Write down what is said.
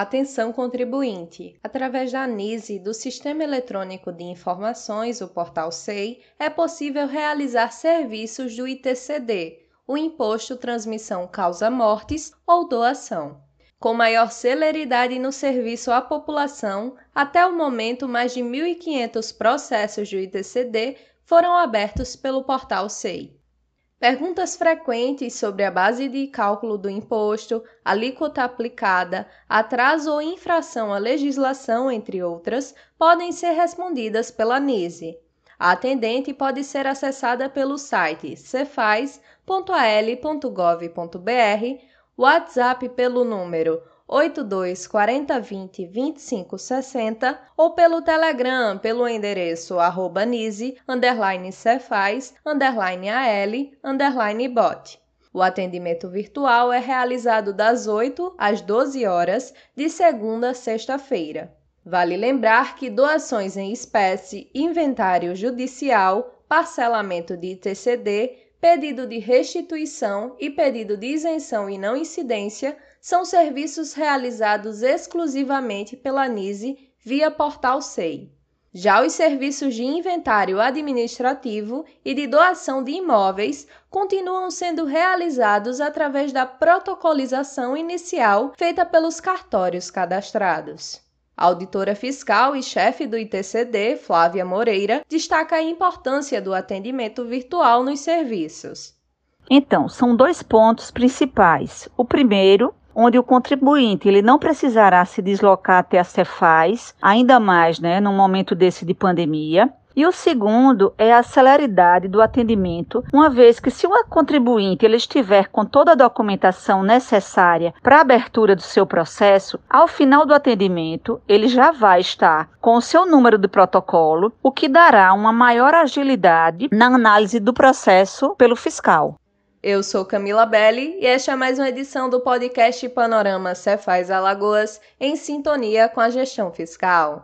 Atenção contribuinte! Através da ANISE, do Sistema Eletrônico de Informações, o portal SEI, é possível realizar serviços do ITCD, o Imposto Transmissão Causa Mortes ou Doação. Com maior celeridade no serviço à população, até o momento mais de 1.500 processos do ITCD foram abertos pelo portal SEI. Perguntas frequentes sobre a base de cálculo do imposto, alíquota aplicada, atraso ou infração à legislação, entre outras, podem ser respondidas pela NISE. A atendente pode ser acessada pelo site cefaz.al.gov.br, WhatsApp pelo número 82 40 20 25 60 ou pelo Telegram pelo endereço arroba nise, underline cefaz, underline al, underline bot. O atendimento virtual é realizado das 8 às 12 horas, de segunda a sexta-feira. Vale lembrar que doações em espécie, inventário judicial, parcelamento de ITCD, pedido de restituição e pedido de isenção e não incidência são serviços realizados exclusivamente pela NISE via Portal SEI. Já os serviços de inventário administrativo e de doação de imóveis continuam sendo realizados através da protocolização inicial feita pelos cartórios cadastrados. A auditora fiscal e chefe do ITCD, Flávia Moreira, destaca a importância do atendimento virtual nos serviços. Então, são dois pontos principais. O primeiro onde o contribuinte ele não precisará se deslocar até a Cefaz, ainda mais né, num momento desse de pandemia. E o segundo é a celeridade do atendimento, uma vez que se o contribuinte ele estiver com toda a documentação necessária para a abertura do seu processo, ao final do atendimento ele já vai estar com o seu número de protocolo, o que dará uma maior agilidade na análise do processo pelo fiscal. Eu sou Camila Belli e esta é mais uma edição do podcast Panorama Cefaz Alagoas em sintonia com a gestão fiscal.